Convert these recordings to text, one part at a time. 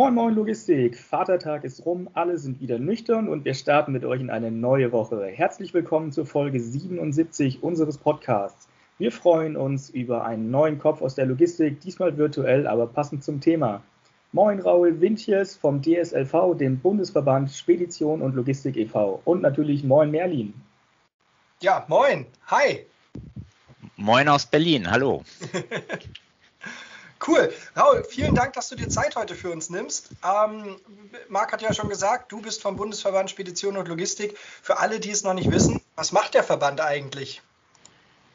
Moin Moin Logistik, Vatertag ist rum, alle sind wieder nüchtern und wir starten mit euch in eine neue Woche. Herzlich willkommen zur Folge 77 unseres Podcasts. Wir freuen uns über einen neuen Kopf aus der Logistik, diesmal virtuell, aber passend zum Thema. Moin Raul Wintjes vom DSLV, dem Bundesverband Spedition und Logistik e.V. und natürlich Moin Merlin. Ja, moin, hi. Moin aus Berlin, hallo. Cool. Raul, vielen Dank, dass du dir Zeit heute für uns nimmst. Ähm, Marc hat ja schon gesagt, du bist vom Bundesverband Spedition und Logistik. Für alle, die es noch nicht wissen, was macht der Verband eigentlich?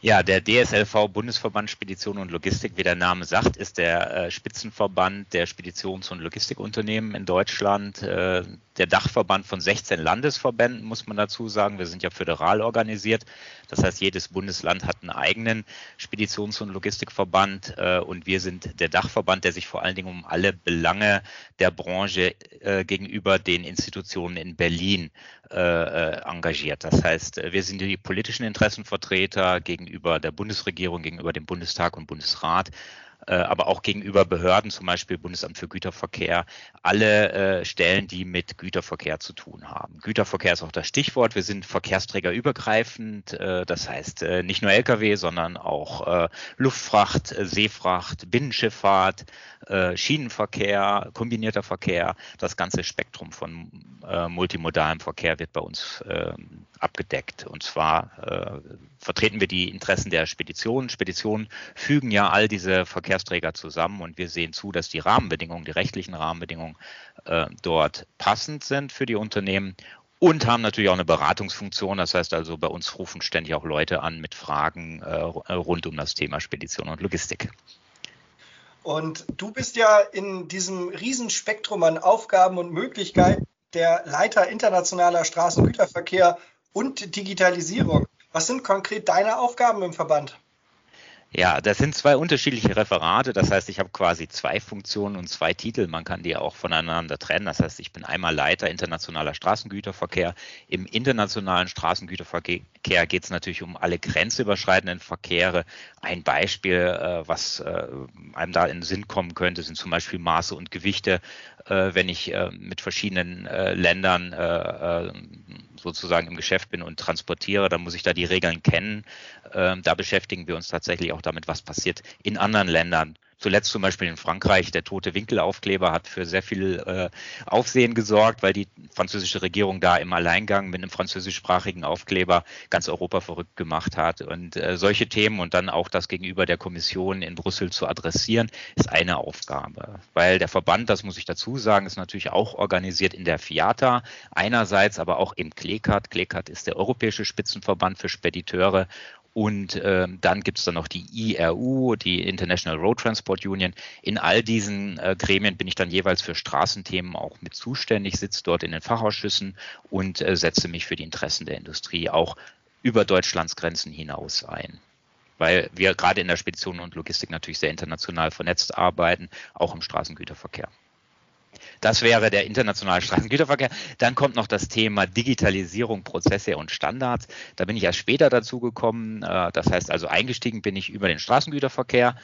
Ja, der DSLV Bundesverband Spedition und Logistik, wie der Name sagt, ist der äh, Spitzenverband der Speditions- und Logistikunternehmen in Deutschland, äh, der Dachverband von 16 Landesverbänden, muss man dazu sagen. Wir sind ja föderal organisiert. Das heißt, jedes Bundesland hat einen eigenen Speditions- und Logistikverband äh, und wir sind der Dachverband, der sich vor allen Dingen um alle Belange der Branche gegenüber den Institutionen in Berlin engagiert. Das heißt, wir sind die politischen Interessenvertreter gegenüber der Bundesregierung, gegenüber dem Bundestag und Bundesrat aber auch gegenüber Behörden, zum Beispiel Bundesamt für Güterverkehr, alle äh, Stellen, die mit Güterverkehr zu tun haben. Güterverkehr ist auch das Stichwort. Wir sind verkehrsträgerübergreifend, äh, das heißt nicht nur Lkw, sondern auch Luftfracht, Seefracht, Binnenschifffahrt, Schienenverkehr, kombinierter Verkehr. Das ganze Spektrum von multimodalem Verkehr wird bei uns ähm, abgedeckt. Und zwar äh, vertreten wir die Interessen der Speditionen. Speditionen fügen ja all diese Verkehrsträger zusammen und wir sehen zu, dass die Rahmenbedingungen, die rechtlichen Rahmenbedingungen äh, dort passend sind für die Unternehmen und haben natürlich auch eine Beratungsfunktion. Das heißt also, bei uns rufen ständig auch Leute an mit Fragen äh, rund um das Thema Spedition und Logistik. Und du bist ja in diesem Riesenspektrum an Aufgaben und Möglichkeiten der Leiter internationaler Straßengüterverkehr und Digitalisierung. Was sind konkret deine Aufgaben im Verband? Ja, das sind zwei unterschiedliche Referate. Das heißt, ich habe quasi zwei Funktionen und zwei Titel. Man kann die auch voneinander trennen. Das heißt, ich bin einmal Leiter internationaler Straßengüterverkehr. Im internationalen Straßengüterverkehr geht es natürlich um alle grenzüberschreitenden Verkehre. Ein Beispiel, äh, was äh, einem da in den Sinn kommen könnte, sind zum Beispiel Maße und Gewichte. Äh, wenn ich mit verschiedenen Ländern sozusagen im Geschäft bin und transportiere, dann muss ich da die Regeln kennen. Ähm, da beschäftigen wir uns tatsächlich auch damit, was passiert in anderen Ländern Zuletzt zum Beispiel in Frankreich, der tote Winkelaufkleber hat für sehr viel äh, Aufsehen gesorgt, weil die französische Regierung da im Alleingang mit einem französischsprachigen Aufkleber ganz Europa verrückt gemacht hat. Und äh, solche Themen und dann auch das gegenüber der Kommission in Brüssel zu adressieren, ist eine Aufgabe. Weil der Verband, das muss ich dazu sagen, ist natürlich auch organisiert in der FIATA einerseits, aber auch im CLECAT. CLECAT ist der Europäische Spitzenverband für Spediteure und äh, dann gibt es dann noch die IRU, die International Road Transport Union. In all diesen äh, Gremien bin ich dann jeweils für Straßenthemen auch mit zuständig, sitze dort in den Fachausschüssen und äh, setze mich für die Interessen der Industrie auch über Deutschlands Grenzen hinaus ein weil wir gerade in der Spedition und Logistik natürlich sehr international vernetzt arbeiten, auch im Straßengüterverkehr. Das wäre der internationale Straßengüterverkehr. Dann kommt noch das Thema Digitalisierung, Prozesse und Standards. Da bin ich erst später dazu gekommen. Äh, das heißt also, eingestiegen bin ich über den Straßengüterverkehr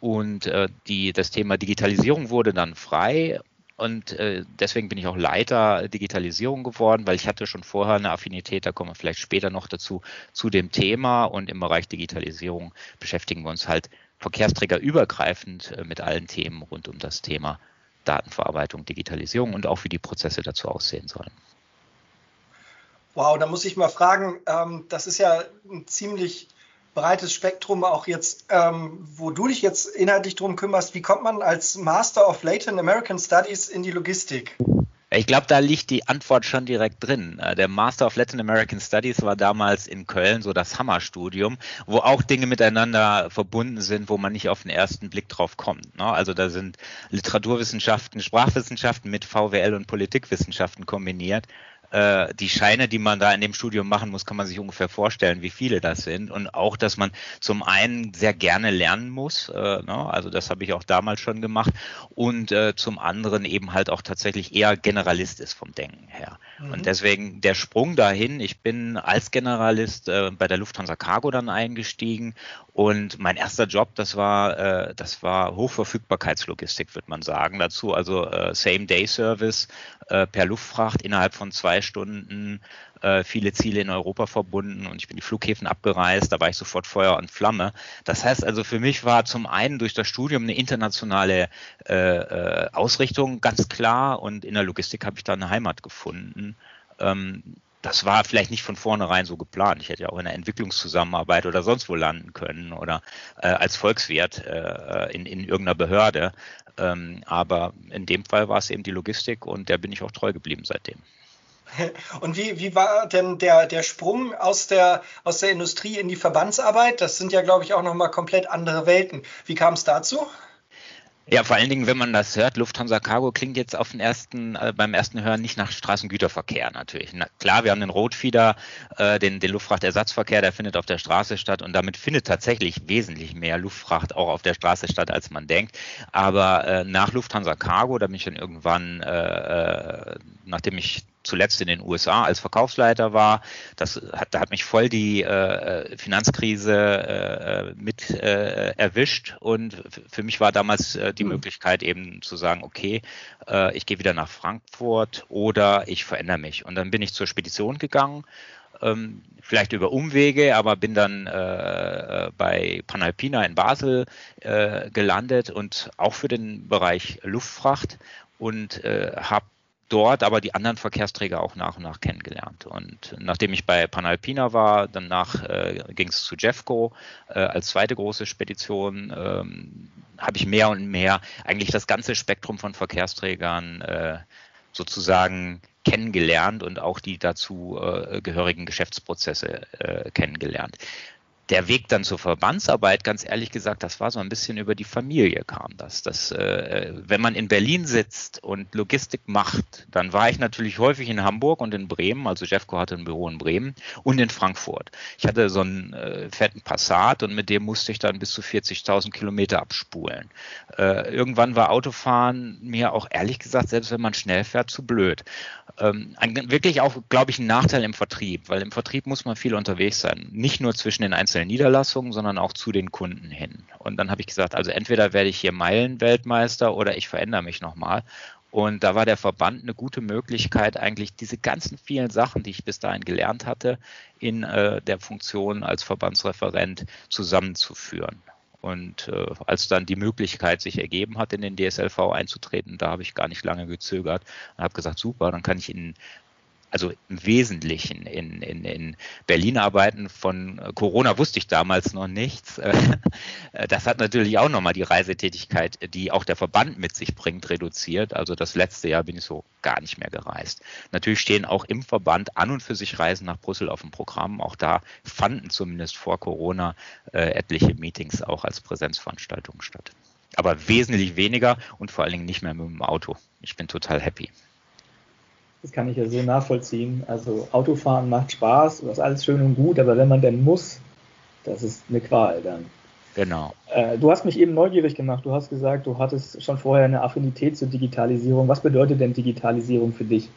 und äh, die, das Thema Digitalisierung wurde dann frei. Und äh, deswegen bin ich auch Leiter Digitalisierung geworden, weil ich hatte schon vorher eine Affinität, da kommen wir vielleicht später noch dazu, zu dem Thema. Und im Bereich Digitalisierung beschäftigen wir uns halt verkehrsträgerübergreifend mit allen Themen rund um das Thema Datenverarbeitung, Digitalisierung und auch wie die Prozesse dazu aussehen sollen. Wow, da muss ich mal fragen, ähm, das ist ja ein ziemlich breites Spektrum, auch jetzt, ähm, wo du dich jetzt inhaltlich drum kümmerst. Wie kommt man als Master of Latin American Studies in die Logistik? Ich glaube, da liegt die Antwort schon direkt drin. Äh, der Master of Latin American Studies war damals in Köln so das Hammerstudium, wo auch Dinge miteinander verbunden sind, wo man nicht auf den ersten Blick drauf kommt. Ne? Also da sind Literaturwissenschaften, Sprachwissenschaften mit VWL und Politikwissenschaften kombiniert. Äh, die Scheine, die man da in dem Studium machen muss, kann man sich ungefähr vorstellen, wie viele das sind. Und auch, dass man zum einen sehr gerne lernen muss, äh, ne? also das habe ich auch damals schon gemacht, und äh, zum anderen eben halt auch tatsächlich eher Generalist ist vom Denken her. Mhm. Und deswegen der Sprung dahin, ich bin als Generalist äh, bei der Lufthansa Cargo dann eingestiegen und mein erster Job, das war, äh, das war Hochverfügbarkeitslogistik, würde man sagen. Dazu also äh, Same-Day-Service per Luftfracht innerhalb von zwei Stunden, äh, viele Ziele in Europa verbunden und ich bin die Flughäfen abgereist, da war ich sofort Feuer und Flamme. Das heißt also für mich war zum einen durch das Studium eine internationale äh, äh, Ausrichtung ganz klar und in der Logistik habe ich da eine Heimat gefunden. Ähm, das war vielleicht nicht von vornherein so geplant. Ich hätte ja auch in der Entwicklungszusammenarbeit oder sonst wo landen können oder äh, als Volkswirt äh, in, in irgendeiner Behörde. Ähm, aber in dem Fall war es eben die Logistik und der bin ich auch treu geblieben seitdem. Und wie, wie war denn der, der Sprung aus der, aus der Industrie in die Verbandsarbeit? Das sind ja, glaube ich, auch nochmal komplett andere Welten. Wie kam es dazu? Ja, vor allen Dingen, wenn man das hört, Lufthansa Cargo klingt jetzt auf den ersten, äh, beim ersten Hören nicht nach Straßengüterverkehr natürlich. Na, klar, wir haben den Rotfieder, äh, den, den Luftfrachtersatzverkehr, der findet auf der Straße statt und damit findet tatsächlich wesentlich mehr Luftfracht auch auf der Straße statt, als man denkt. Aber äh, nach Lufthansa Cargo, da bin ich dann irgendwann, äh, äh nachdem ich zuletzt in den USA als Verkaufsleiter war. Das hat, da hat mich voll die äh, Finanzkrise äh, mit äh, erwischt und für mich war damals äh, die mhm. Möglichkeit eben zu sagen, okay, äh, ich gehe wieder nach Frankfurt oder ich verändere mich. Und dann bin ich zur Spedition gegangen ähm, vielleicht über Umwege, aber bin dann äh, bei Panalpina in Basel äh, gelandet und auch für den Bereich Luftfracht und äh, habe dort aber die anderen Verkehrsträger auch nach und nach kennengelernt. Und nachdem ich bei Panalpina war, danach äh, ging es zu Jeffco äh, als zweite große Spedition, ähm, habe ich mehr und mehr eigentlich das ganze Spektrum von Verkehrsträgern äh, sozusagen kennengelernt und auch die dazu äh, gehörigen Geschäftsprozesse äh, kennengelernt der Weg dann zur Verbandsarbeit, ganz ehrlich gesagt, das war so ein bisschen über die Familie kam das. das äh, wenn man in Berlin sitzt und Logistik macht, dann war ich natürlich häufig in Hamburg und in Bremen, also Jeffco hatte ein Büro in Bremen und in Frankfurt. Ich hatte so einen äh, fetten Passat und mit dem musste ich dann bis zu 40.000 Kilometer abspulen. Äh, irgendwann war Autofahren mir auch ehrlich gesagt, selbst wenn man schnell fährt, zu blöd. Ähm, ein, wirklich auch, glaube ich, ein Nachteil im Vertrieb, weil im Vertrieb muss man viel unterwegs sein. Nicht nur zwischen den einzelnen einzelnen Niederlassungen, sondern auch zu den Kunden hin. Und dann habe ich gesagt, also entweder werde ich hier Meilenweltmeister oder ich verändere mich nochmal. Und da war der Verband eine gute Möglichkeit, eigentlich diese ganzen vielen Sachen, die ich bis dahin gelernt hatte, in äh, der Funktion als Verbandsreferent zusammenzuführen. Und äh, als dann die Möglichkeit sich ergeben hat, in den DSLV einzutreten, da habe ich gar nicht lange gezögert und habe gesagt, super, dann kann ich in also im Wesentlichen in, in, in Berlin arbeiten. Von Corona wusste ich damals noch nichts. Das hat natürlich auch nochmal die Reisetätigkeit, die auch der Verband mit sich bringt, reduziert. Also das letzte Jahr bin ich so gar nicht mehr gereist. Natürlich stehen auch im Verband an und für sich Reisen nach Brüssel auf dem Programm. Auch da fanden zumindest vor Corona äh, etliche Meetings auch als Präsenzveranstaltungen statt. Aber wesentlich weniger und vor allen Dingen nicht mehr mit dem Auto. Ich bin total happy. Das kann ich ja so nachvollziehen. Also Autofahren macht Spaß, das ist alles schön und gut, aber wenn man denn muss, das ist eine Qual dann. Genau. Äh, du hast mich eben neugierig gemacht. Du hast gesagt, du hattest schon vorher eine Affinität zur Digitalisierung. Was bedeutet denn Digitalisierung für dich?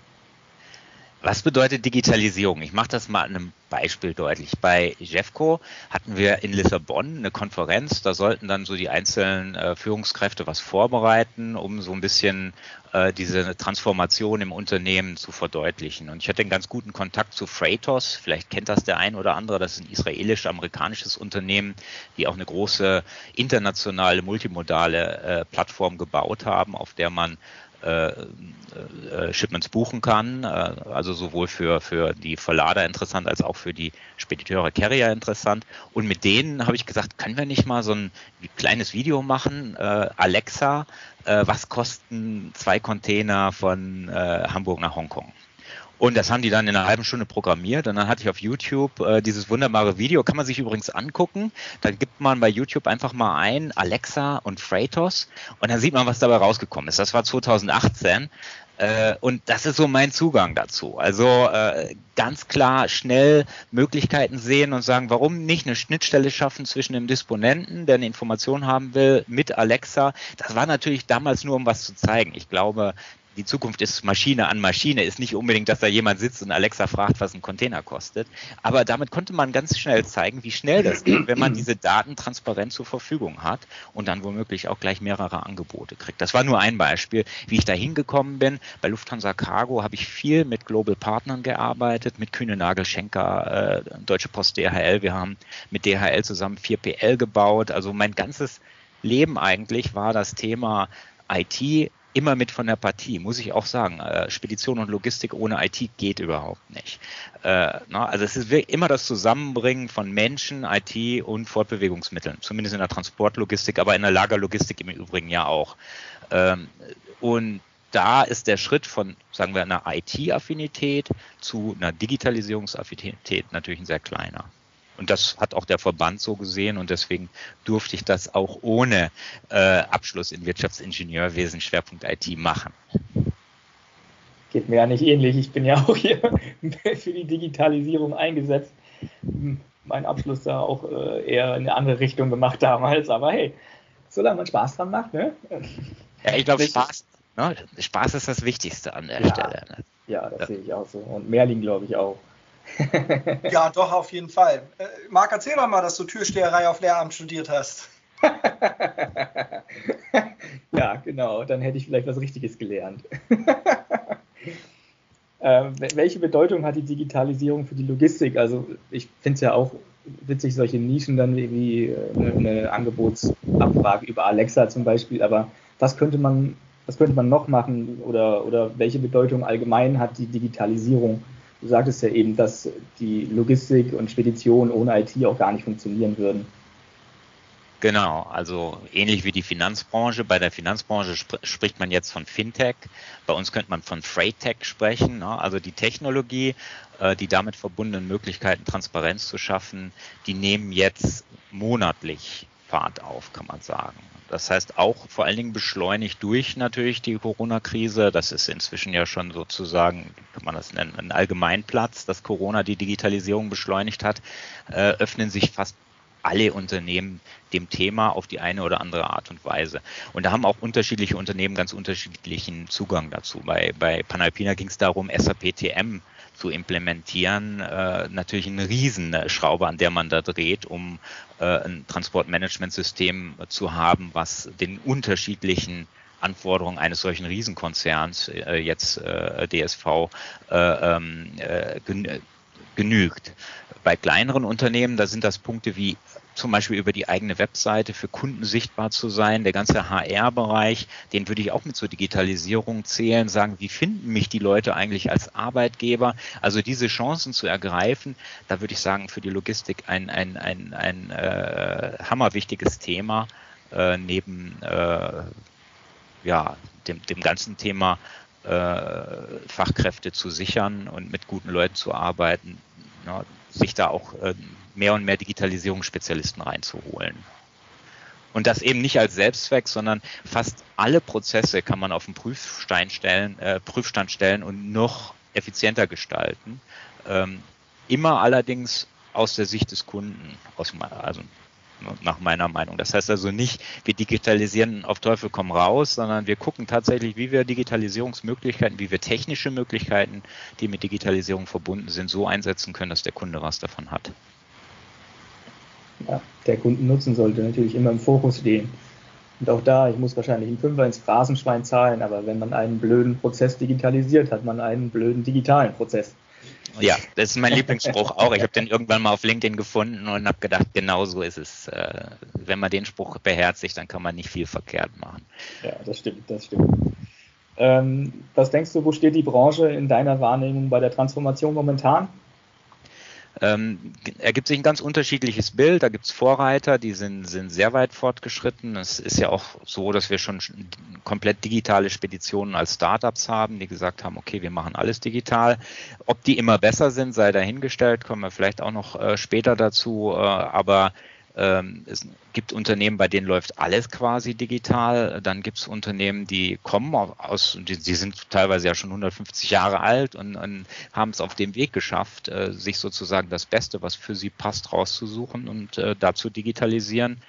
Was bedeutet Digitalisierung? Ich mache das mal an einem Beispiel deutlich. Bei Jeffco hatten wir in Lissabon eine Konferenz, da sollten dann so die einzelnen äh, Führungskräfte was vorbereiten, um so ein bisschen äh, diese Transformation im Unternehmen zu verdeutlichen. Und ich hatte einen ganz guten Kontakt zu Freightos, vielleicht kennt das der ein oder andere, das ist ein israelisch-amerikanisches Unternehmen, die auch eine große internationale multimodale äh, Plattform gebaut haben, auf der man äh, äh, Shipments buchen kann, äh, also sowohl für, für die Verlader interessant als auch für die Spediteure Carrier interessant. Und mit denen habe ich gesagt, können wir nicht mal so ein kleines Video machen, äh, Alexa, äh, was kosten zwei Container von äh, Hamburg nach Hongkong? Und das haben die dann in einer halben Stunde programmiert und dann hatte ich auf YouTube äh, dieses wunderbare Video, kann man sich übrigens angucken. Dann gibt man bei YouTube einfach mal ein Alexa und Freightos und dann sieht man, was dabei rausgekommen ist. Das war 2018 äh, und das ist so mein Zugang dazu. Also äh, ganz klar schnell Möglichkeiten sehen und sagen, warum nicht eine Schnittstelle schaffen zwischen dem Disponenten, der eine Information haben will, mit Alexa. Das war natürlich damals nur, um was zu zeigen. Ich glaube, die Zukunft ist Maschine an Maschine, ist nicht unbedingt, dass da jemand sitzt und Alexa fragt, was ein Container kostet. Aber damit konnte man ganz schnell zeigen, wie schnell das geht, wenn man diese Daten transparent zur Verfügung hat und dann womöglich auch gleich mehrere Angebote kriegt. Das war nur ein Beispiel, wie ich da hingekommen bin. Bei Lufthansa Cargo habe ich viel mit Global Partnern gearbeitet, mit Kühne Nagel Schenker, äh, Deutsche Post DHL. Wir haben mit DHL zusammen 4PL gebaut. Also mein ganzes Leben eigentlich war das Thema IT immer mit von der Partie, muss ich auch sagen. Äh, Spedition und Logistik ohne IT geht überhaupt nicht. Äh, also es ist immer das Zusammenbringen von Menschen, IT und Fortbewegungsmitteln, zumindest in der Transportlogistik, aber in der Lagerlogistik im Übrigen ja auch. Ähm, und da ist der Schritt von, sagen wir, einer IT-Affinität zu einer Digitalisierungsaffinität natürlich ein sehr kleiner. Und das hat auch der Verband so gesehen und deswegen durfte ich das auch ohne äh, Abschluss in Wirtschaftsingenieurwesen Schwerpunkt IT machen. Geht mir ja nicht ähnlich. Ich bin ja auch hier für die Digitalisierung eingesetzt. Mein Abschluss da auch äh, eher in eine andere Richtung gemacht damals, aber hey, solange man Spaß dran macht, ne? Ja, ich glaube, Spaß, ne? Spaß ist das Wichtigste an der ja, Stelle. Ne? Ja, das ja. sehe ich auch so. Und Merlin, glaube ich, auch. ja, doch, auf jeden Fall. Äh, Marc, erzähl doch mal, dass du Türsteherei auf Lehramt studiert hast. ja, genau. Dann hätte ich vielleicht was Richtiges gelernt. äh, welche Bedeutung hat die Digitalisierung für die Logistik? Also ich finde es ja auch witzig, solche Nischen dann wie äh, eine, eine Angebotsabfrage über Alexa zum Beispiel, aber was könnte man, was könnte man noch machen oder, oder welche Bedeutung allgemein hat die Digitalisierung Du sagtest ja eben, dass die Logistik und Spedition ohne IT auch gar nicht funktionieren würden. Genau, also ähnlich wie die Finanzbranche. Bei der Finanzbranche sp spricht man jetzt von Fintech. Bei uns könnte man von Freight-Tech sprechen. Ne? Also die Technologie, äh, die damit verbundenen Möglichkeiten, Transparenz zu schaffen, die nehmen jetzt monatlich Fahrt auf, kann man sagen. Das heißt auch vor allen Dingen beschleunigt durch natürlich die Corona-Krise. Das ist inzwischen ja schon sozusagen, kann man das nennen, ein Allgemeinplatz, dass Corona die Digitalisierung beschleunigt hat, äh, öffnen sich fast alle Unternehmen dem Thema auf die eine oder andere Art und Weise. Und da haben auch unterschiedliche Unternehmen ganz unterschiedlichen Zugang dazu. Bei, bei Panalpina ging es darum, SAP TM zu implementieren, äh, natürlich eine Riesenschraube, an der man da dreht, um äh, ein Transportmanagementsystem zu haben, was den unterschiedlichen Anforderungen eines solchen Riesenkonzerns, äh, jetzt äh, DSV, äh, ähm, äh, genügt. Bei kleineren Unternehmen, da sind das Punkte wie zum Beispiel über die eigene Webseite für Kunden sichtbar zu sein. Der ganze HR-Bereich, den würde ich auch mit zur Digitalisierung zählen, sagen, wie finden mich die Leute eigentlich als Arbeitgeber? Also diese Chancen zu ergreifen, da würde ich sagen, für die Logistik ein, ein, ein, ein äh, hammerwichtiges Thema äh, neben äh, ja, dem, dem ganzen Thema äh, Fachkräfte zu sichern und mit guten Leuten zu arbeiten, ja, sich da auch äh, mehr und mehr Digitalisierungsspezialisten reinzuholen. Und das eben nicht als Selbstzweck, sondern fast alle Prozesse kann man auf den Prüfstein stellen, äh, Prüfstand stellen und noch effizienter gestalten. Ähm, immer allerdings aus der Sicht des Kunden, aus, also nach meiner Meinung. Das heißt also nicht, wir digitalisieren auf Teufel komm raus, sondern wir gucken tatsächlich, wie wir Digitalisierungsmöglichkeiten, wie wir technische Möglichkeiten, die mit Digitalisierung verbunden sind, so einsetzen können, dass der Kunde was davon hat. Ja, der Kundennutzen sollte natürlich immer im Fokus stehen. Und auch da, ich muss wahrscheinlich einen Fünfer ins Phrasenschwein zahlen, aber wenn man einen blöden Prozess digitalisiert, hat man einen blöden digitalen Prozess. Ja, das ist mein Lieblingsspruch auch. Ich habe den irgendwann mal auf LinkedIn gefunden und habe gedacht, genau so ist es. Äh, wenn man den Spruch beherzigt, dann kann man nicht viel verkehrt machen. Ja, das stimmt, das stimmt. Ähm, was denkst du, wo steht die Branche in deiner Wahrnehmung bei der Transformation momentan? Ähm, ergibt sich ein ganz unterschiedliches Bild. Da gibt es Vorreiter, die sind, sind sehr weit fortgeschritten. Es ist ja auch so, dass wir schon komplett digitale Speditionen als Startups haben, die gesagt haben, okay, wir machen alles digital. Ob die immer besser sind, sei dahingestellt, kommen wir vielleicht auch noch äh, später dazu. Äh, aber es gibt Unternehmen, bei denen läuft alles quasi digital. Dann gibt es Unternehmen, die kommen aus, die, die, sind teilweise ja schon 150 Jahre alt und, und haben es auf dem Weg geschafft, äh, sich sozusagen das Beste, was für sie passt, rauszusuchen und äh, dazu digitalisieren.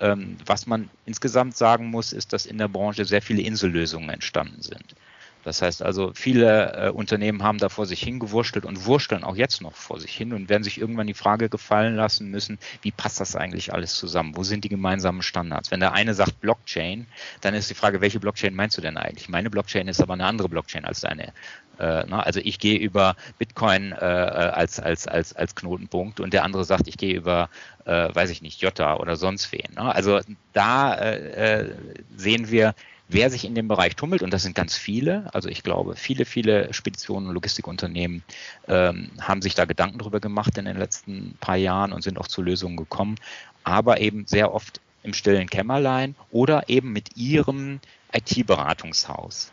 Ähm, was man insgesamt sagen muss, ist, dass in der Branche sehr viele Insellösungen entstanden sind. Das heißt also, viele äh, Unternehmen haben da vor sich hingewurschtelt und wursteln auch jetzt noch vor sich hin und werden sich irgendwann die Frage gefallen lassen müssen, wie passt das eigentlich alles zusammen? Wo sind die gemeinsamen Standards? Wenn der eine sagt Blockchain, dann ist die Frage, welche Blockchain meinst du denn eigentlich? Meine Blockchain ist aber eine andere Blockchain als deine. Äh, ne? Also ich gehe über Bitcoin äh, als, als, als, als Knotenpunkt und der andere sagt, ich gehe über, äh, weiß ich nicht, Jota oder sonst wen. Ne? Also da äh, äh, sehen wir, wer sich in dem Bereich tummelt, und das sind ganz viele, also ich glaube, viele, viele Speditionen und Logistikunternehmen ähm, haben sich da Gedanken drüber gemacht in den letzten paar Jahren und sind auch zu Lösungen gekommen, aber eben sehr oft im stillen Kämmerlein oder eben mit ihrem IT-Beratungshaus.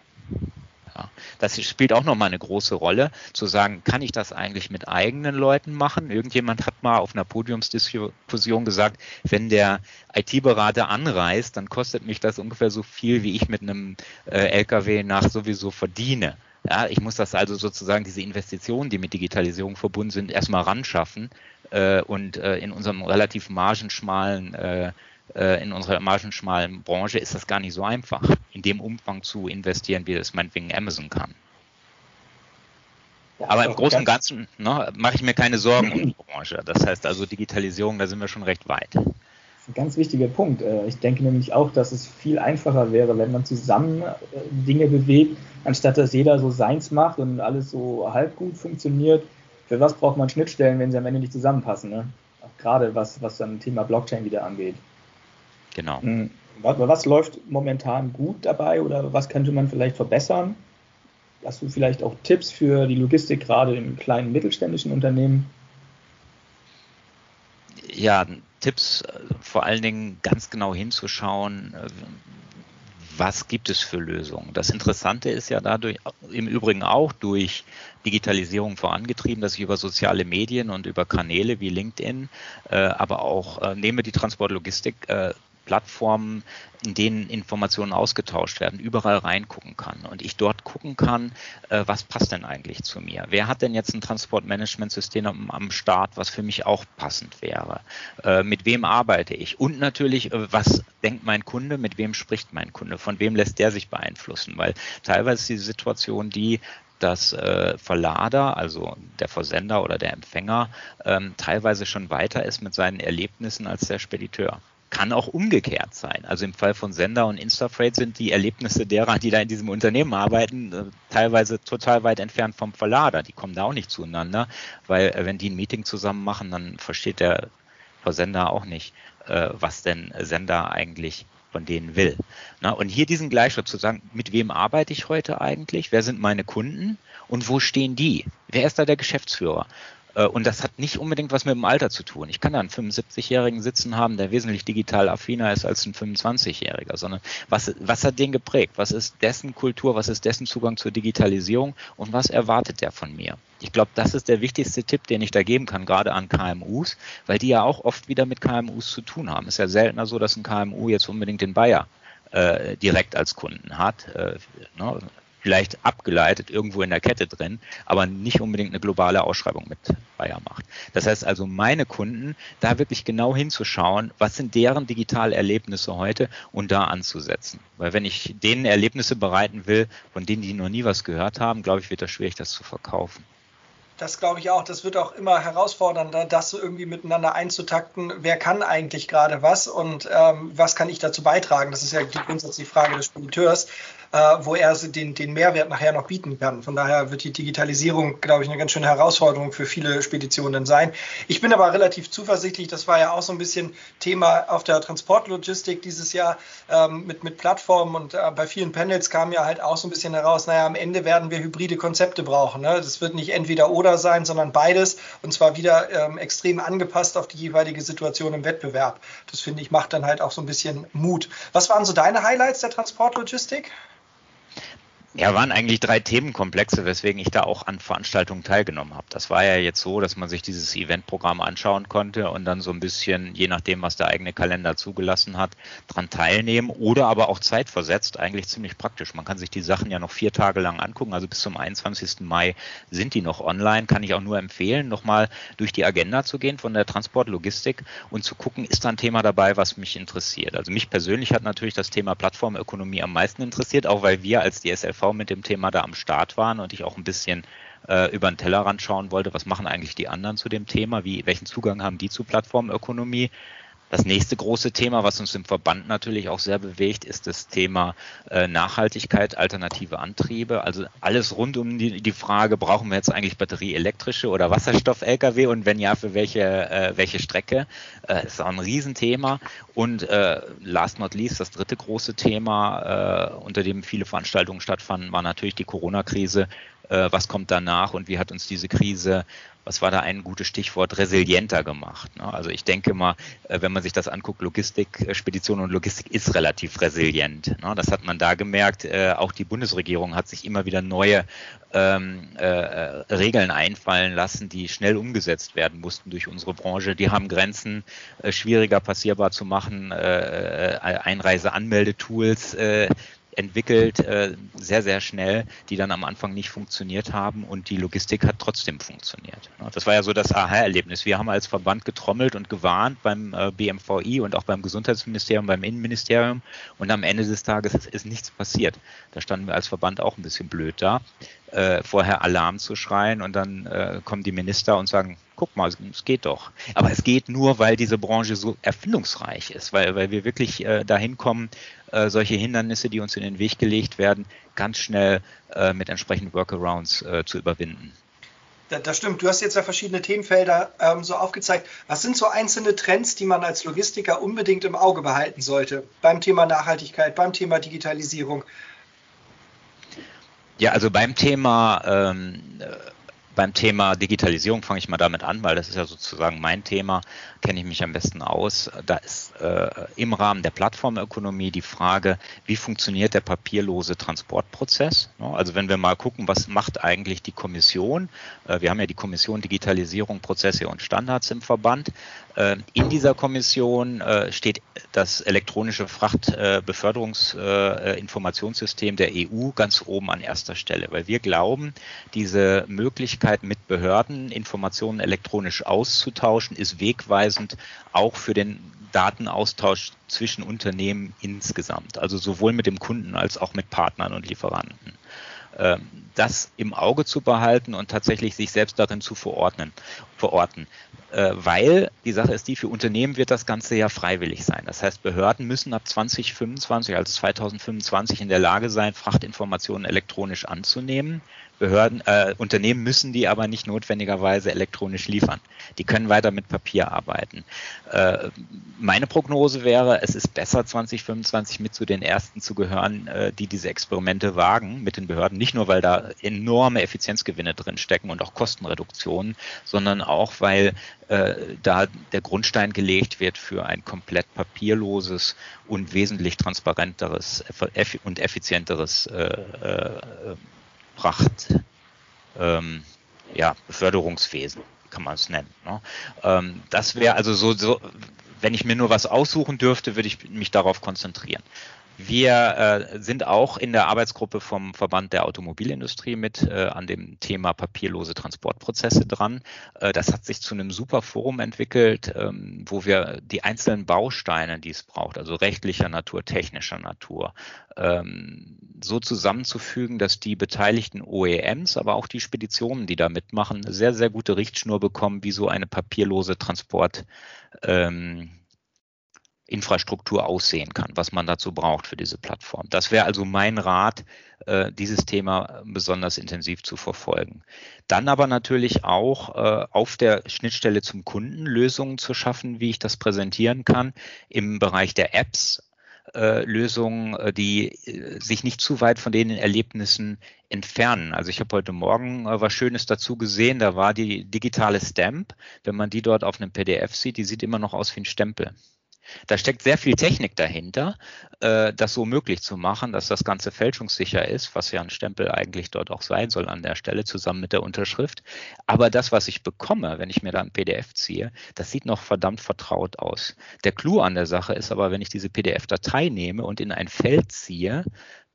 Ja, das spielt auch nochmal eine große Rolle, zu sagen, kann ich das eigentlich mit eigenen Leuten machen? Irgendjemand hat mal auf einer Podiumsdiskussion gesagt, wenn der IT-Berater anreist, dann kostet mich das ungefähr so viel, wie ich mit einem äh, LKW nach sowieso verdiene. Ja, ich muss das also sozusagen, diese Investitionen, die mit Digitalisierung verbunden sind, erstmal ran schaffen äh, und äh, in unserem relativ margenschmalen äh, in unserer margenschmalen Branche ist das gar nicht so einfach, in dem Umfang zu investieren, wie es meinetwegen Amazon kann. Ja, Aber im Großen und Ganzen ne, mache ich mir keine Sorgen um die Branche. Das heißt also Digitalisierung, da sind wir schon recht weit. Das ist ein ganz wichtiger Punkt. Äh, ich denke nämlich auch, dass es viel einfacher wäre, wenn man zusammen äh, Dinge bewegt, anstatt dass jeder so seins macht und alles so halb gut funktioniert. Für was braucht man Schnittstellen, wenn sie am Ende nicht zusammenpassen? Ne? Gerade was, was dann Thema Blockchain wieder angeht. Genau. Hm. Was, was läuft momentan gut dabei oder was könnte man vielleicht verbessern? Hast du vielleicht auch Tipps für die Logistik gerade in kleinen mittelständischen Unternehmen? Ja, Tipps vor allen Dingen ganz genau hinzuschauen, was gibt es für Lösungen. Das Interessante ist ja dadurch im Übrigen auch durch Digitalisierung vorangetrieben, dass ich über soziale Medien und über Kanäle wie LinkedIn, äh, aber auch äh, nehme die Transportlogistik äh, Plattformen, in denen Informationen ausgetauscht werden, überall reingucken kann und ich dort gucken kann, äh, was passt denn eigentlich zu mir? Wer hat denn jetzt ein Transportmanagementsystem am, am Start, was für mich auch passend wäre? Äh, mit wem arbeite ich? Und natürlich, äh, was denkt mein Kunde, mit wem spricht mein Kunde? Von wem lässt der sich beeinflussen? Weil teilweise ist die Situation die, dass äh, Verlader, also der Versender oder der Empfänger, ähm, teilweise schon weiter ist mit seinen Erlebnissen als der Spediteur kann auch umgekehrt sein. Also im Fall von Sender und Instafreight sind die Erlebnisse derer, die da in diesem Unternehmen arbeiten, äh, teilweise total weit entfernt vom Verlader. Die kommen da auch nicht zueinander, weil äh, wenn die ein Meeting zusammen machen, dann versteht der Versender auch nicht, äh, was denn Sender eigentlich von denen will. und hier diesen Gleichschritt zu sagen, mit wem arbeite ich heute eigentlich? Wer sind meine Kunden? Und wo stehen die? Wer ist da der Geschäftsführer? Äh, und das hat nicht unbedingt was mit dem Alter zu tun. Ich kann da einen 75-Jährigen sitzen haben, der wesentlich digital affiner ist als ein 25-Jähriger, sondern was, was hat den geprägt? Was ist dessen Kultur? Was ist dessen Zugang zur Digitalisierung? Und was erwartet der von mir? Ich glaube, das ist der wichtigste Tipp, den ich da geben kann, gerade an KMUs, weil die ja auch oft wieder mit KMUs zu tun haben. Es ist ja seltener so, dass ein KMU jetzt unbedingt den Bayer äh, direkt als Kunden hat. Äh, ne? Vielleicht abgeleitet irgendwo in der Kette drin, aber nicht unbedingt eine globale Ausschreibung mit Bayer macht. Das heißt also, meine Kunden, da wirklich genau hinzuschauen, was sind deren Digitalerlebnisse heute und da anzusetzen. Weil wenn ich denen Erlebnisse bereiten will, von denen die noch nie was gehört haben, glaube ich, wird das schwierig, das zu verkaufen. Das glaube ich auch. Das wird auch immer herausfordernder, das irgendwie miteinander einzutakten. Wer kann eigentlich gerade was und ähm, was kann ich dazu beitragen? Das ist ja die grundsätzliche Frage des Spediteurs. Äh, wo er den, den Mehrwert nachher noch bieten kann. Von daher wird die Digitalisierung, glaube ich, eine ganz schöne Herausforderung für viele Speditionen sein. Ich bin aber relativ zuversichtlich, das war ja auch so ein bisschen Thema auf der Transportlogistik dieses Jahr ähm, mit, mit Plattformen und äh, bei vielen Panels kam ja halt auch so ein bisschen heraus, naja, am Ende werden wir hybride Konzepte brauchen. Ne? Das wird nicht entweder oder sein, sondern beides und zwar wieder ähm, extrem angepasst auf die jeweilige Situation im Wettbewerb. Das finde ich macht dann halt auch so ein bisschen Mut. Was waren so deine Highlights der Transportlogistik? Ja, waren eigentlich drei Themenkomplexe, weswegen ich da auch an Veranstaltungen teilgenommen habe. Das war ja jetzt so, dass man sich dieses Eventprogramm anschauen konnte und dann so ein bisschen, je nachdem, was der eigene Kalender zugelassen hat, dran teilnehmen oder aber auch zeitversetzt, eigentlich ziemlich praktisch. Man kann sich die Sachen ja noch vier Tage lang angucken, also bis zum 21. Mai sind die noch online. Kann ich auch nur empfehlen, nochmal durch die Agenda zu gehen von der Transportlogistik und zu gucken, ist da ein Thema dabei, was mich interessiert. Also mich persönlich hat natürlich das Thema Plattformökonomie am meisten interessiert, auch weil wir als DSLV TV mit dem Thema da am Start waren und ich auch ein bisschen äh, über den Tellerrand schauen wollte, was machen eigentlich die anderen zu dem Thema, wie, welchen Zugang haben die zu Plattformökonomie. Das nächste große Thema, was uns im Verband natürlich auch sehr bewegt, ist das Thema äh, Nachhaltigkeit, alternative Antriebe. Also alles rund um die, Frage, brauchen wir jetzt eigentlich batterieelektrische oder Wasserstoff-Lkw und wenn ja, für welche, äh, welche Strecke? Äh, ist auch ein Riesenthema. Und last not least, das dritte große Thema, unter dem viele Veranstaltungen stattfanden, war natürlich die Corona-Krise. Was kommt danach und wie hat uns diese Krise was war da ein gutes Stichwort, resilienter gemacht. Ne? Also ich denke mal, äh, wenn man sich das anguckt, Logistik, äh, Spedition und Logistik ist relativ resilient. Ne? Das hat man da gemerkt. Äh, auch die Bundesregierung hat sich immer wieder neue ähm, äh, Regeln einfallen lassen, die schnell umgesetzt werden mussten durch unsere Branche. Die haben Grenzen äh, schwieriger passierbar zu machen, äh, Einreiseanmeldetools entwickelt, äh, sehr, sehr schnell, die dann am Anfang nicht funktioniert haben und die Logistik hat trotzdem funktioniert. Das war ja so das Aha-Erlebnis. Wir haben als Verband getrommelt und gewarnt beim äh, BMVI und auch beim Gesundheitsministerium, beim Innenministerium und am Ende des Tages ist, ist nichts passiert. Da standen wir als Verband auch ein bisschen blöd da, äh, vorher Alarm zu schreien und dann äh, kommen die Minister und sagen, guck mal, es geht doch. Aber es geht nur, weil diese Branche so erfindungsreich ist, weil, weil wir wirklich äh, dahin kommen, äh, solche Hindernisse, die uns in den Weg gelegt werden, ganz schnell äh, mit entsprechenden Workarounds äh, zu überwinden. Das stimmt. Du hast jetzt ja verschiedene Themenfelder ähm, so aufgezeigt. Was sind so einzelne Trends, die man als Logistiker unbedingt im Auge behalten sollte? Beim Thema Nachhaltigkeit, beim Thema Digitalisierung? Ja, also beim Thema ähm, beim Thema Digitalisierung fange ich mal damit an, weil das ist ja sozusagen mein Thema, kenne ich mich am besten aus. Da ist äh, im Rahmen der Plattformökonomie die Frage, wie funktioniert der papierlose Transportprozess? Also wenn wir mal gucken, was macht eigentlich die Kommission? Äh, wir haben ja die Kommission Digitalisierung, Prozesse und Standards im Verband. Äh, in dieser Kommission äh, steht das elektronische Frachtbeförderungsinformationssystem der EU ganz oben an erster Stelle, weil wir glauben, diese Möglichkeit mit Behörden Informationen elektronisch auszutauschen, ist wegweisend auch für den Datenaustausch zwischen Unternehmen insgesamt, also sowohl mit dem Kunden als auch mit Partnern und Lieferanten. Ähm, das im Auge zu behalten und tatsächlich sich selbst darin zu verordnen, verorten. Äh, weil die Sache ist die, für Unternehmen wird das Ganze ja freiwillig sein. Das heißt, Behörden müssen ab 2025, also 2025 in der Lage sein, Frachtinformationen elektronisch anzunehmen. Behörden, äh, Unternehmen müssen die aber nicht notwendigerweise elektronisch liefern. Die können weiter mit Papier arbeiten. Äh, meine Prognose wäre, es ist besser 2025 mit zu den ersten zu gehören, äh, die diese Experimente wagen mit den Behörden. Nicht nur, weil da enorme Effizienzgewinne drin stecken und auch Kostenreduktionen, sondern auch, weil äh, da der Grundstein gelegt wird für ein komplett papierloses und wesentlich transparenteres und effizienteres äh, äh, Fracht, ähm, ja, Beförderungswesen, kann man es nennen. Ne? Ähm, das wäre also so, so, wenn ich mir nur was aussuchen dürfte, würde ich mich darauf konzentrieren. Wir äh, sind auch in der Arbeitsgruppe vom Verband der Automobilindustrie mit äh, an dem Thema papierlose Transportprozesse dran. Äh, das hat sich zu einem super Forum entwickelt, ähm, wo wir die einzelnen Bausteine, die es braucht, also rechtlicher Natur, technischer Natur, ähm, so zusammenzufügen, dass die beteiligten OEMs, aber auch die Speditionen, die da mitmachen, eine sehr, sehr gute Richtschnur bekommen, wie so eine papierlose Transport ähm, Infrastruktur aussehen kann, was man dazu braucht für diese Plattform. Das wäre also mein Rat, äh, dieses Thema besonders intensiv zu verfolgen. Dann aber natürlich auch äh, auf der Schnittstelle zum Kunden Lösungen zu schaffen, wie ich das präsentieren kann im Bereich der Apps, äh, Lösungen, äh, die äh, sich nicht zu weit von den Erlebnissen entfernen. Also ich habe heute Morgen äh, was Schönes dazu gesehen, da war die digitale Stamp. Wenn man die dort auf einem PDF sieht, die sieht immer noch aus wie ein Stempel. Da steckt sehr viel Technik dahinter, äh, das so möglich zu machen, dass das Ganze fälschungssicher ist, was ja ein Stempel eigentlich dort auch sein soll an der Stelle, zusammen mit der Unterschrift. Aber das, was ich bekomme, wenn ich mir da ein PDF ziehe, das sieht noch verdammt vertraut aus. Der Clou an der Sache ist aber, wenn ich diese PDF-Datei nehme und in ein Feld ziehe,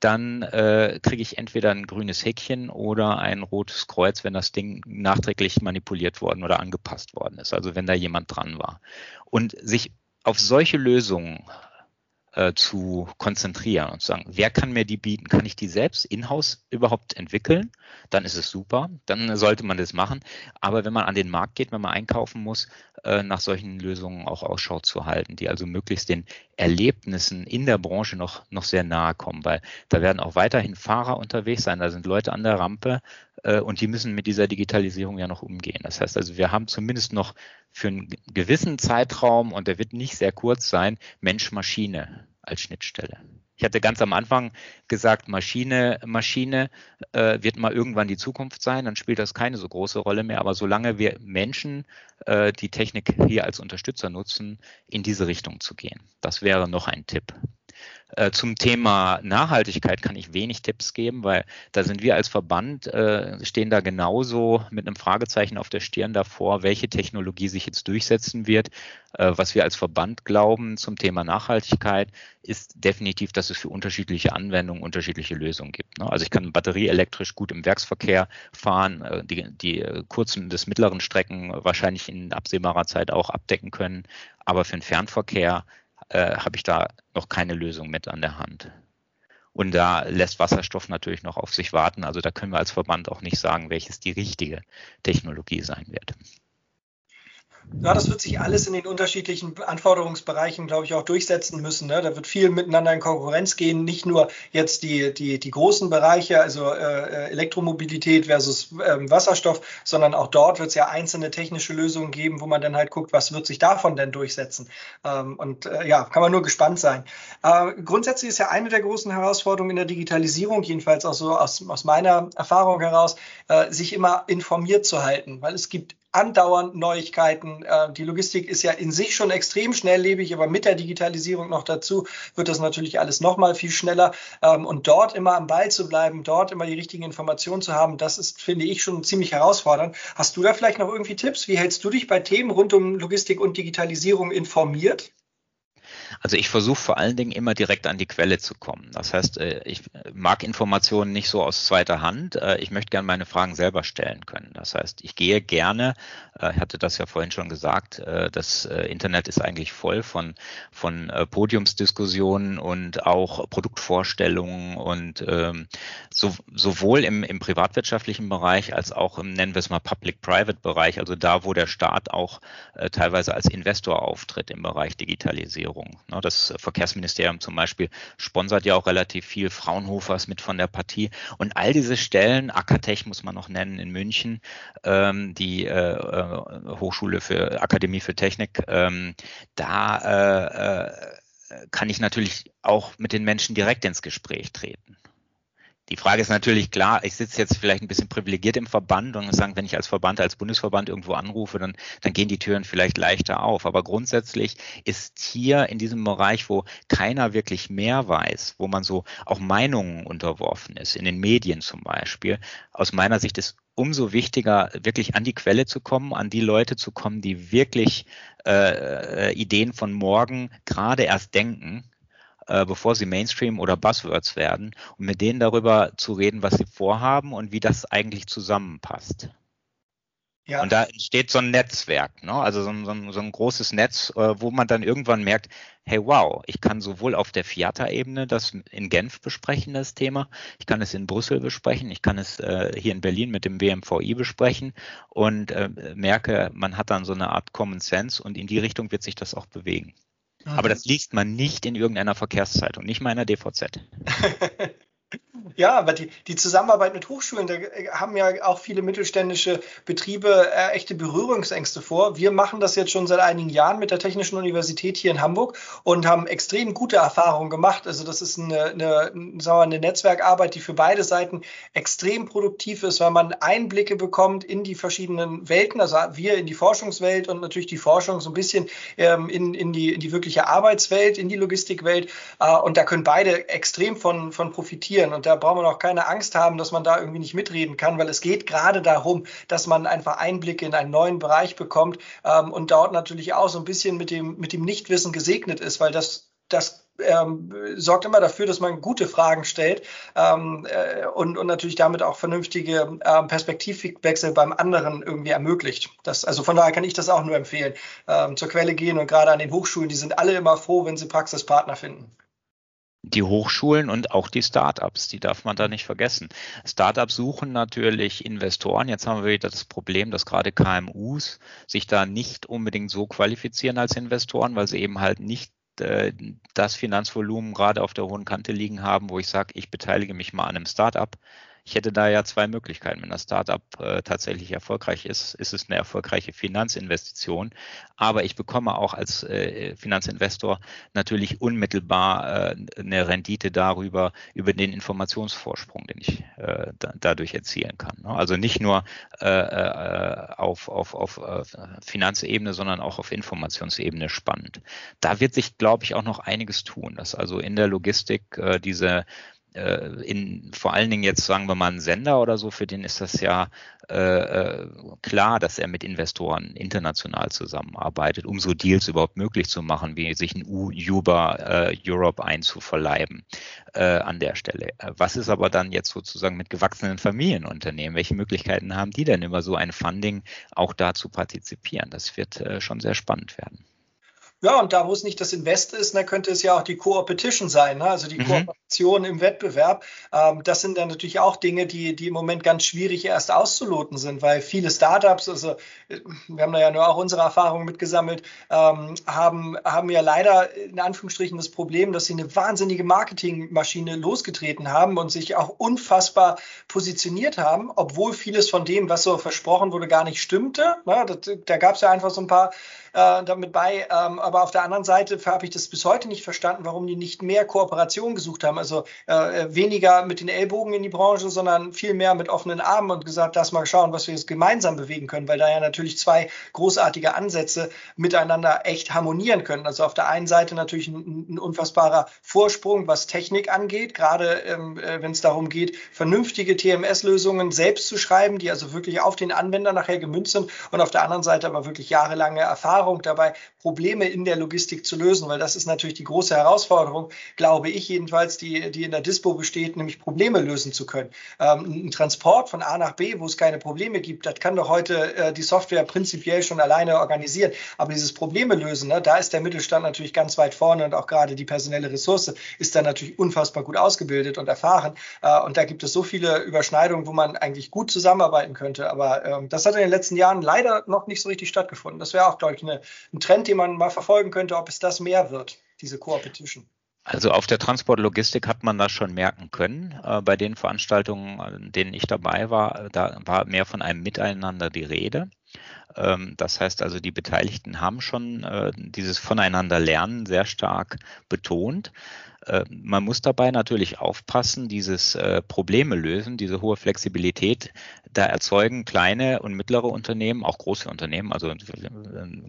dann äh, kriege ich entweder ein grünes Häkchen oder ein rotes Kreuz, wenn das Ding nachträglich manipuliert worden oder angepasst worden ist, also wenn da jemand dran war. Und sich auf solche Lösungen äh, zu konzentrieren und zu sagen, wer kann mir die bieten? Kann ich die selbst in-house überhaupt entwickeln? Dann ist es super, dann sollte man das machen. Aber wenn man an den Markt geht, wenn man einkaufen muss, äh, nach solchen Lösungen auch Ausschau zu halten, die also möglichst den Erlebnissen in der Branche noch, noch sehr nahe kommen, weil da werden auch weiterhin Fahrer unterwegs sein, da sind Leute an der Rampe und die müssen mit dieser Digitalisierung ja noch umgehen. Das heißt also, wir haben zumindest noch für einen gewissen Zeitraum, und der wird nicht sehr kurz sein, Mensch-Maschine als Schnittstelle. Ich hatte ganz am Anfang gesagt, Maschine, Maschine äh, wird mal irgendwann die Zukunft sein, dann spielt das keine so große Rolle mehr. Aber solange wir Menschen äh, die Technik hier als Unterstützer nutzen, in diese Richtung zu gehen. Das wäre noch ein Tipp. Äh, zum Thema Nachhaltigkeit kann ich wenig Tipps geben, weil da sind wir als Verband, äh, stehen da genauso mit einem Fragezeichen auf der Stirn davor, welche Technologie sich jetzt durchsetzen wird. Äh, was wir als Verband glauben zum Thema Nachhaltigkeit, ist definitiv, dass es für unterschiedliche Anwendungen unterschiedliche Lösungen gibt. Ne? Also ich kann batterieelektrisch gut im Werksverkehr fahren, die, die kurzen bis mittleren Strecken wahrscheinlich in absehbarer Zeit auch abdecken können. Aber für den Fernverkehr äh, habe ich da noch keine Lösung mit an der Hand. Und da lässt Wasserstoff natürlich noch auf sich warten. Also da können wir als Verband auch nicht sagen, welches die richtige Technologie sein wird. Ja, das wird sich alles in den unterschiedlichen Anforderungsbereichen, glaube ich, auch durchsetzen müssen. Ne? Da wird viel miteinander in Konkurrenz gehen. Nicht nur jetzt die, die, die großen Bereiche, also äh, Elektromobilität versus ähm, Wasserstoff, sondern auch dort wird es ja einzelne technische Lösungen geben, wo man dann halt guckt, was wird sich davon denn durchsetzen. Ähm, und äh, ja, kann man nur gespannt sein. Äh, grundsätzlich ist ja eine der großen Herausforderungen in der Digitalisierung, jedenfalls auch so aus, aus meiner Erfahrung heraus, äh, sich immer informiert zu halten, weil es gibt andauernd Neuigkeiten. Äh, die Logistik ist ja in sich schon extrem schnelllebig, aber mit der Digitalisierung noch dazu wird das natürlich alles noch mal viel schneller. Ähm, und dort immer am Ball zu bleiben, dort immer die richtigen Informationen zu haben, das ist, finde ich, schon ziemlich herausfordernd. Hast du da vielleicht noch irgendwie Tipps? Wie hältst du dich bei Themen rund um Logistik und Digitalisierung informiert? Also ich versuche vor allen Dingen immer direkt an die Quelle zu kommen. Das heißt, äh, ich mag Informationen nicht so aus zweiter Hand. Äh, ich möchte gerne meine Fragen selber stellen können. Das heißt, ich gehe gerne, äh, ich hatte das ja vorhin schon gesagt, das Internet ist eigentlich voll von, von Podiumsdiskussionen und auch Produktvorstellungen und ähm, so, sowohl im, im privatwirtschaftlichen Bereich als auch im, nennen wir es mal, Public-Private-Bereich, also da, wo der Staat auch teilweise als Investor auftritt im Bereich Digitalisierung. Ne, das Verkehrsministerium zum Beispiel sponsert ja auch relativ viel. Fraunhofer ist mit von der Partie. Und all diese Stellen, Akatech muss man noch nennen in München, ähm, die äh, äh Hochschule für Akademie für Technik, ähm, da äh, kann ich natürlich auch mit den Menschen direkt ins Gespräch treten. Die Frage ist natürlich klar, ich sitze jetzt vielleicht ein bisschen privilegiert im Verband und sagen, wenn ich als Verband, als Bundesverband irgendwo anrufe, dann, dann gehen die Türen vielleicht leichter auf. Aber grundsätzlich ist hier in diesem Bereich, wo keiner wirklich mehr weiß, wo man so auch Meinungen unterworfen ist, in den Medien zum Beispiel, aus meiner Sicht ist umso wichtiger, wirklich an die Quelle zu kommen, an die Leute zu kommen, die wirklich äh, äh Ideen von morgen gerade erst denken äh, bevor sie Mainstream oder Buzzwords werden, um mit denen darüber zu reden, was sie vorhaben und wie das eigentlich zusammenpasst. Ja. Und da entsteht so ein Netzwerk, ne? also so ein, so, ein, so ein, großes Netz, äh, wo man dann irgendwann merkt, hey wow, ich kann sowohl auf der Fiata-Ebene das in Genf besprechen, das Thema, ich kann es in Brüssel besprechen, ich kann es äh, hier in Berlin mit dem WMVI besprechen und äh, merke, man hat dann so eine Art Common Sense und in die Richtung wird sich das auch bewegen. Mhm. Aber das liest man nicht in irgendeiner Verkehrszeitung, nicht mal in der DVZ. Ja, aber die, die Zusammenarbeit mit Hochschulen, da äh, haben ja auch viele mittelständische Betriebe äh, echte Berührungsängste vor. Wir machen das jetzt schon seit einigen Jahren mit der Technischen Universität hier in Hamburg und haben extrem gute Erfahrungen gemacht. Also das ist eine, eine, sagen wir, eine Netzwerkarbeit, die für beide Seiten extrem produktiv ist, weil man Einblicke bekommt in die verschiedenen Welten, also wir in die Forschungswelt und natürlich die Forschung so ein bisschen ähm, in, in, die, in die wirkliche Arbeitswelt, in die Logistikwelt. Äh, und da können beide extrem von, von profitieren. Und da braucht man auch keine Angst haben, dass man da irgendwie nicht mitreden kann, weil es geht gerade darum, dass man einfach Einblicke in einen neuen Bereich bekommt ähm, und dort natürlich auch so ein bisschen mit dem, mit dem Nichtwissen gesegnet ist, weil das, das ähm, sorgt immer dafür, dass man gute Fragen stellt ähm, äh, und, und natürlich damit auch vernünftige äh, Perspektivwechsel beim anderen irgendwie ermöglicht. Das, also von daher kann ich das auch nur empfehlen. Ähm, zur Quelle gehen und gerade an den Hochschulen, die sind alle immer froh, wenn sie Praxispartner finden die Hochschulen und auch die Startups, die darf man da nicht vergessen. Startups suchen natürlich Investoren. Jetzt haben wir wieder das Problem, dass gerade KMUs sich da nicht unbedingt so qualifizieren als Investoren, weil sie eben halt nicht äh, das Finanzvolumen gerade auf der hohen Kante liegen haben, wo ich sage, ich beteilige mich mal an einem Startup ich hätte da ja zwei Möglichkeiten. Wenn das Startup äh, tatsächlich erfolgreich ist, ist es eine erfolgreiche Finanzinvestition. Aber ich bekomme auch als äh, Finanzinvestor natürlich unmittelbar äh, eine Rendite darüber, über den Informationsvorsprung, den ich äh, da, dadurch erzielen kann. Ne? Also nicht nur äh, äh, auf, auf, auf Finanzebene, sondern auch auf Informationsebene spannend. Da wird sich, glaube ich, auch noch einiges tun, dass also in der Logistik diese äh, in vor allen Dingen jetzt sagen wir mal ein Sender oder so, für den ist das ja äh, äh klar, dass er mit Investoren international zusammenarbeitet, um so Deals überhaupt möglich zu machen, wie sich ein Uber äh, Europe einzuverleiben äh, an der Stelle. Äh, was ist aber dann jetzt sozusagen mit gewachsenen Familienunternehmen? Welche Möglichkeiten haben die denn über so ein Funding auch da zu partizipieren? Das wird äh, schon sehr spannend werden. Ja, und da, wo es nicht das Invest ist, da könnte es ja auch die Co-Opetition sein, ne? also die mhm. Kooperation im Wettbewerb. Ähm, das sind dann natürlich auch Dinge, die, die im Moment ganz schwierig erst auszuloten sind, weil viele Startups, also wir haben da ja nur auch unsere Erfahrungen mitgesammelt, ähm, haben, haben ja leider in Anführungsstrichen das Problem, dass sie eine wahnsinnige Marketingmaschine losgetreten haben und sich auch unfassbar positioniert haben, obwohl vieles von dem, was so versprochen wurde, gar nicht stimmte. Das, da gab es ja einfach so ein paar äh, damit bei. Ähm, aber auf der anderen Seite habe ich das bis heute nicht verstanden, warum die nicht mehr Kooperation gesucht haben. Also äh, weniger mit den Ellbogen in die Branche, sondern viel mehr mit offenen Armen und gesagt, lass mal schauen, was wir jetzt gemeinsam bewegen können, weil da ja natürlich zwei großartige Ansätze miteinander echt harmonieren können. Also auf der einen Seite natürlich ein, ein unfassbarer Vorsprung, was Technik angeht, gerade ähm, äh, wenn es darum geht, vernünftige TMS-Lösungen selbst zu schreiben, die also wirklich auf den Anwender nachher gemünzt sind und auf der anderen Seite aber wirklich jahrelange Erfahrung Erfahrung dabei, Probleme in der Logistik zu lösen, weil das ist natürlich die große Herausforderung, glaube ich jedenfalls, die, die in der Dispo besteht, nämlich Probleme lösen zu können. Ähm, ein Transport von A nach B, wo es keine Probleme gibt, das kann doch heute äh, die Software prinzipiell schon alleine organisieren. Aber dieses Probleme lösen, ne, da ist der Mittelstand natürlich ganz weit vorne und auch gerade die personelle Ressource ist da natürlich unfassbar gut ausgebildet und erfahren. Äh, und da gibt es so viele Überschneidungen, wo man eigentlich gut zusammenarbeiten könnte. Aber ähm, das hat in den letzten Jahren leider noch nicht so richtig stattgefunden. Das wäre auch, glaube ich, ein Trend, den man mal verfolgen könnte, ob es das mehr wird, diese Co-Opetition. Also auf der Transportlogistik hat man das schon merken können. Äh, bei den Veranstaltungen, an denen ich dabei war, da war mehr von einem Miteinander die Rede. Ähm, das heißt also, die Beteiligten haben schon äh, dieses Voneinander lernen sehr stark betont. Äh, man muss dabei natürlich aufpassen, dieses äh, Probleme lösen, diese hohe Flexibilität, da erzeugen kleine und mittlere Unternehmen, auch große Unternehmen, also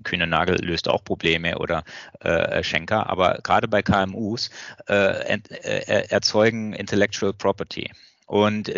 Kühne Nagel löst auch Probleme oder äh, Schenker, aber gerade bei KMUs erzeugen Intellectual Property. Und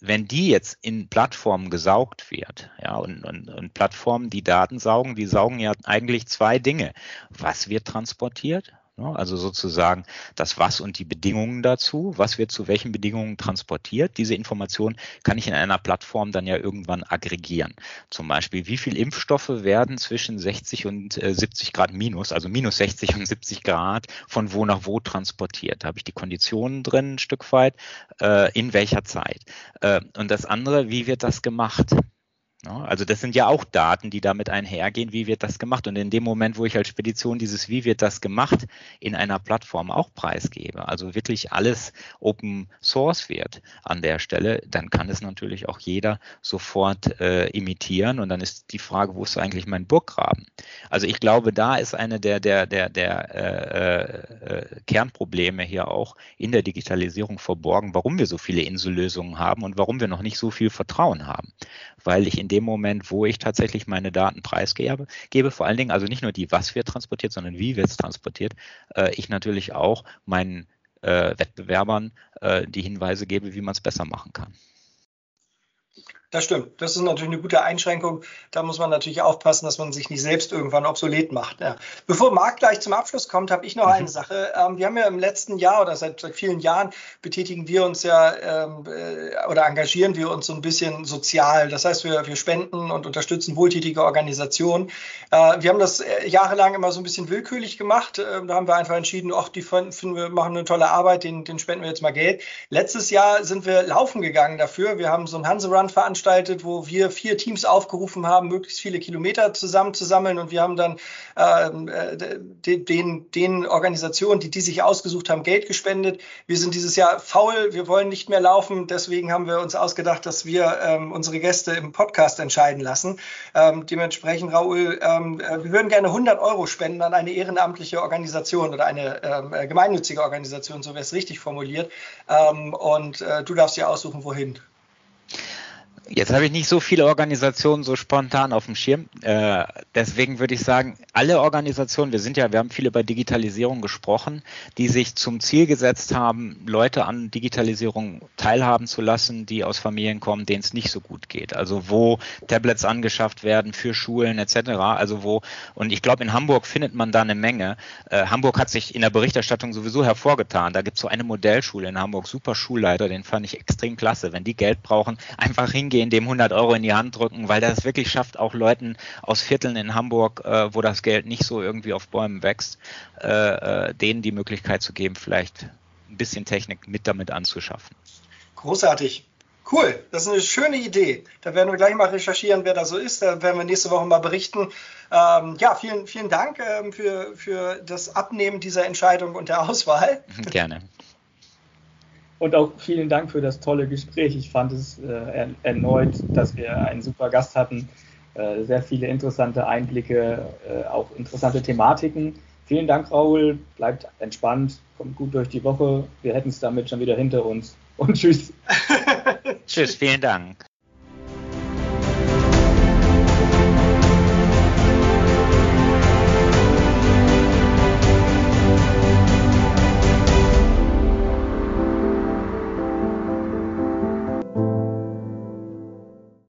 wenn die jetzt in Plattformen gesaugt wird, ja, und, und, und Plattformen, die Daten saugen, die saugen ja eigentlich zwei Dinge. Was wird transportiert? Also sozusagen das Was und die Bedingungen dazu, was wird zu welchen Bedingungen transportiert. Diese Information kann ich in einer Plattform dann ja irgendwann aggregieren. Zum Beispiel, wie viel Impfstoffe werden zwischen 60 und 70 äh, Grad minus, also minus 60 und 70 Grad, von wo nach wo transportiert. Da habe ich die Konditionen drin ein Stück weit, äh, in welcher Zeit. Äh, und das andere, wie wird das gemacht? Also das sind ja auch Daten, die damit einhergehen, wie wird das gemacht. Und in dem Moment, wo ich als Spedition dieses Wie wird das gemacht in einer Plattform auch preisgebe, also wirklich alles Open Source wird an der Stelle, dann kann es natürlich auch jeder sofort äh, imitieren. Und dann ist die Frage, wo ist eigentlich mein Burggraben? Also ich glaube, da ist eine der, der, der, der äh, äh, Kernprobleme hier auch in der Digitalisierung verborgen, warum wir so viele Insellösungen haben und warum wir noch nicht so viel Vertrauen haben. Weil ich in dem Moment, wo ich tatsächlich meine Daten preisgebe, gebe vor allen Dingen also nicht nur die, was wird transportiert, sondern wie wird es transportiert, äh, ich natürlich auch meinen äh, Wettbewerbern äh, die Hinweise gebe, wie man es besser machen kann. Das stimmt. Das ist natürlich eine gute Einschränkung. Da muss man natürlich aufpassen, dass man sich nicht selbst irgendwann obsolet macht. Ja. Bevor Marc gleich zum Abschluss kommt, habe ich noch mhm. eine Sache. Ähm, wir haben ja im letzten Jahr oder seit, seit vielen Jahren betätigen wir uns ja ähm, äh, oder engagieren wir uns so ein bisschen sozial. Das heißt, wir, wir spenden und unterstützen wohltätige Organisationen. Äh, wir haben das äh, jahrelang immer so ein bisschen willkürlich gemacht. Äh, da haben wir einfach entschieden, ach, die finden wir machen eine tolle Arbeit, den, den spenden wir jetzt mal Geld. Letztes Jahr sind wir laufen gegangen dafür. Wir haben so einen Hanse-Run veranstaltet veranstaltet, wo wir vier Teams aufgerufen haben, möglichst viele Kilometer zusammenzusammeln und wir haben dann ähm, äh, den, den Organisationen, die die sich ausgesucht haben, Geld gespendet. Wir sind dieses Jahr faul, wir wollen nicht mehr laufen, deswegen haben wir uns ausgedacht, dass wir ähm, unsere Gäste im Podcast entscheiden lassen. Ähm, dementsprechend, Raoul, ähm, äh, wir würden gerne 100 Euro spenden an eine ehrenamtliche Organisation oder eine ähm, äh, gemeinnützige Organisation, so wäre es richtig formuliert. Ähm, und äh, du darfst dir aussuchen, wohin. Jetzt habe ich nicht so viele Organisationen so spontan auf dem Schirm. Äh, deswegen würde ich sagen, alle Organisationen, wir sind ja, wir haben viele bei Digitalisierung gesprochen, die sich zum Ziel gesetzt haben, Leute an Digitalisierung teilhaben zu lassen, die aus Familien kommen, denen es nicht so gut geht. Also wo Tablets angeschafft werden für Schulen etc. Also wo, und ich glaube, in Hamburg findet man da eine Menge. Äh, Hamburg hat sich in der Berichterstattung sowieso hervorgetan. Da gibt es so eine Modellschule in Hamburg, super Schulleiter, den fand ich extrem klasse. Wenn die Geld brauchen, einfach hingehen hingehen, dem 100 Euro in die Hand drücken, weil das wirklich schafft, auch Leuten aus Vierteln in Hamburg, äh, wo das Geld nicht so irgendwie auf Bäumen wächst, äh, äh, denen die Möglichkeit zu geben, vielleicht ein bisschen Technik mit damit anzuschaffen. Großartig. Cool, das ist eine schöne Idee. Da werden wir gleich mal recherchieren, wer da so ist. Da werden wir nächste Woche mal berichten. Ähm, ja, vielen, vielen Dank ähm, für, für das Abnehmen dieser Entscheidung und der Auswahl. Gerne. Und auch vielen Dank für das tolle Gespräch. Ich fand es äh, erneut, dass wir einen super Gast hatten. Äh, sehr viele interessante Einblicke, äh, auch interessante Thematiken. Vielen Dank, Raul. Bleibt entspannt, kommt gut durch die Woche. Wir hätten es damit schon wieder hinter uns. Und tschüss. tschüss, vielen Dank.